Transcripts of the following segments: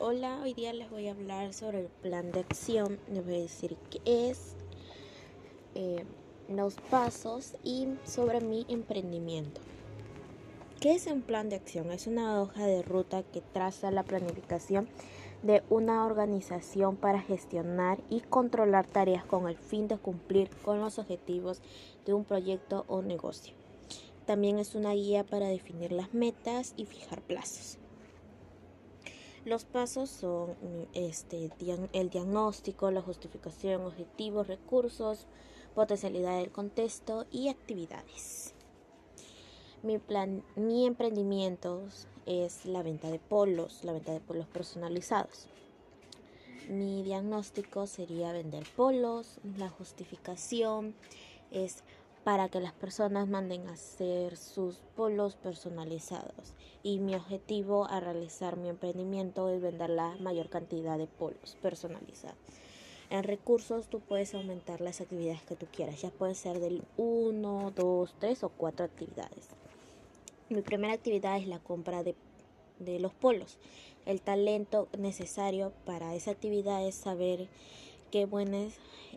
Hola, hoy día les voy a hablar sobre el plan de acción, les voy a decir qué es, eh, los pasos y sobre mi emprendimiento. ¿Qué es un plan de acción? Es una hoja de ruta que traza la planificación de una organización para gestionar y controlar tareas con el fin de cumplir con los objetivos de un proyecto o negocio. También es una guía para definir las metas y fijar plazos. Los pasos son este, el diagnóstico, la justificación, objetivos, recursos, potencialidad del contexto y actividades. Mi plan, mi emprendimiento es la venta de polos, la venta de polos personalizados. Mi diagnóstico sería vender polos, la justificación es para que las personas manden a hacer sus polos personalizados. Y mi objetivo a realizar mi emprendimiento es vender la mayor cantidad de polos personalizados. En recursos tú puedes aumentar las actividades que tú quieras. Ya puede ser del 1, 2, 3 o 4 actividades. Mi primera actividad es la compra de, de los polos. El talento necesario para esa actividad es saber qué, buena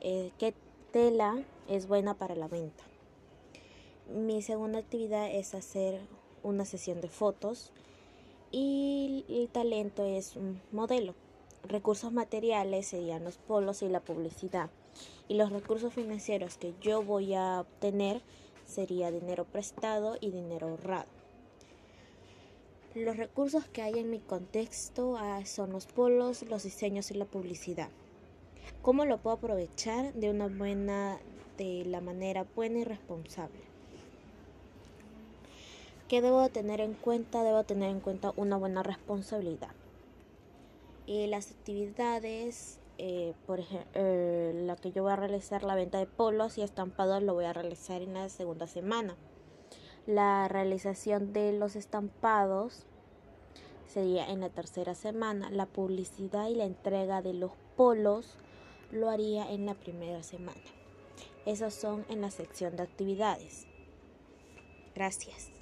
eh, qué tela es buena para la venta. Mi segunda actividad es hacer una sesión de fotos y el talento es un modelo. Recursos materiales serían los polos y la publicidad. Y los recursos financieros que yo voy a obtener sería dinero prestado y dinero ahorrado. Los recursos que hay en mi contexto ah, son los polos, los diseños y la publicidad. ¿Cómo lo puedo aprovechar de una buena, de la manera buena y responsable? ¿Qué debo tener en cuenta? Debo tener en cuenta una buena responsabilidad. Y las actividades, eh, por ejemplo, eh, la que yo voy a realizar, la venta de polos y estampados, lo voy a realizar en la segunda semana. La realización de los estampados sería en la tercera semana. La publicidad y la entrega de los polos lo haría en la primera semana. Esos son en la sección de actividades. Gracias.